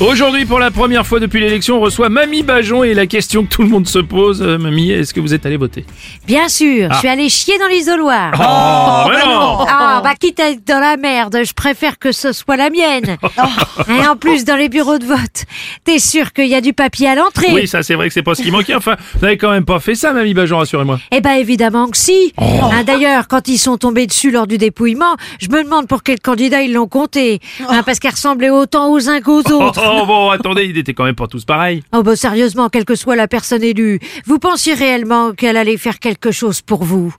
Aujourd'hui, pour la première fois depuis l'élection, on reçoit Mamie Bajon et la question que tout le monde se pose, euh, Mamie, est-ce que vous êtes allé voter? Bien sûr, je suis allée chier dans l'isoloir. Oh, mais non Ah, bah quitte à être dans la merde, je préfère que ce soit la mienne. Et en plus, dans les bureaux de vote, t'es sûr qu'il y a du papier à l'entrée? Oui, ça c'est vrai que c'est pas ce qui manquait. Enfin, vous n'avez quand même pas fait ça, Mamie Bajon, rassurez-moi. Eh ben évidemment que si. Hein, D'ailleurs, quand ils sont tombés dessus lors du dépouillement, je me demande pour quel candidat ils l'ont compté. Hein, parce qu'ils ressemblaient autant aux uns qu'aux Oh, autres. Oh, bon, attendez, ils étaient quand même pas tous pareils. Oh bah sérieusement, quelle que soit la personne élue, vous pensiez réellement qu'elle allait faire quelque chose pour vous?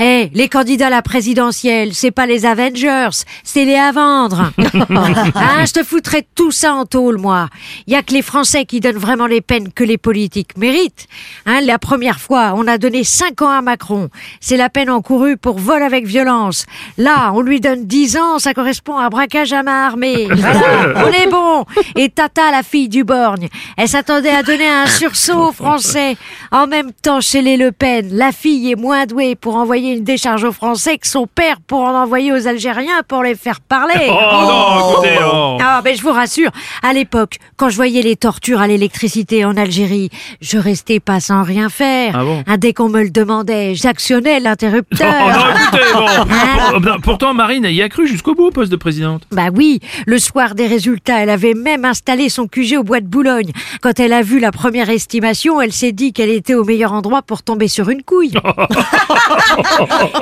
Eh, les candidats à la présidentielle, c'est pas les Avengers, c'est les à vendre. hein, je te foutrais tout ça en tôle, moi. Il y a que les Français qui donnent vraiment les peines que les politiques méritent. Hein, la première fois, on a donné 5 ans à Macron. C'est la peine encourue pour vol avec violence. Là, on lui donne 10 ans, ça correspond à braquage à main armée. Voilà, on est bon. Et Tata, la fille du Borgne, elle s'attendait à donner un sursaut aux Français. En même temps, chez les Le Pen, la fille est moins douée pour envoyer une décharge aux Français que son père pour en envoyer aux Algériens pour les faire parler. Oh, non, écoutez, oh. Ah, ben je vous rassure, à l'époque, quand je voyais les tortures à l'électricité en Algérie, je restais pas sans rien faire. Ah bon Ah, dès qu'on me le demandait, j'actionnais Oh l'interrupteur. non, écoutez, bon. Pour- ben, Pourtant, Marine, y a cru jusqu'au bout au poste de présidente. Bah oui, le soir des résultats, elle avait même installé son QG au bois de Boulogne. Quand elle a vu la première estimation, elle s'est dit qu'elle était au meilleur endroit pour tomber sur une couille.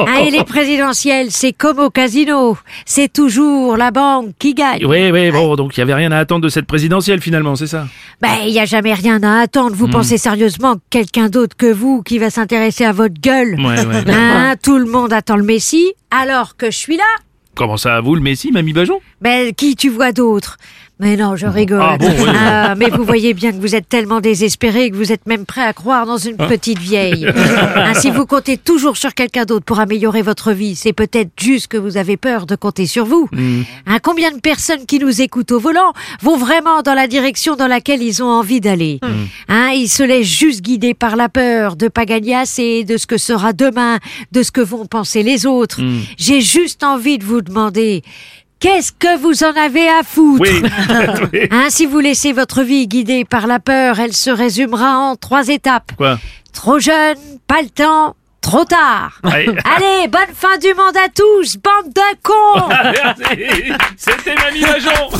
Ah, et les présidentielles, c'est comme au casino. C'est toujours la banque qui gagne. Oui, oui, bon, donc il y avait rien à attendre de cette présidentielle finalement, c'est ça? Ben, il n'y a jamais rien à attendre. Vous pensez sérieusement que quelqu'un d'autre que vous qui va s'intéresser à votre gueule Ouais, ouais. Hein, Tout le monde attend le Messie, alors que je suis là. Comment ça, vous, le Messi, Mamie Bajon? Ben, qui tu vois d'autre? Mais non, je rigole. Ah bon, oui. Ah, mais vous voyez bien que vous êtes tellement désespéré que vous êtes même prêt à croire dans une petite vieille. Hein, si vous comptez toujours sur quelqu'un d'autre pour améliorer votre vie, c'est peut-être juste que vous avez peur de compter sur vous. Hein, combien de personnes qui nous écoutent au volant vont vraiment dans la direction dans laquelle ils ont envie d'aller? Hein, Ils se laissent juste guider par la peur de pas gagner assez, de ce que sera demain, de ce que vont penser les autres. J'ai juste envie de vous demander... Qu'est-ce que vous en avez à foutre Oui. Hein, si vous laissez votre vie guidée par la peur, elle se résumera en trois étapes. Quoi Trop jeune, pas le temps, trop tard. Allez, bonne fin du monde à tous, bande de cons C'était Mamie Bajon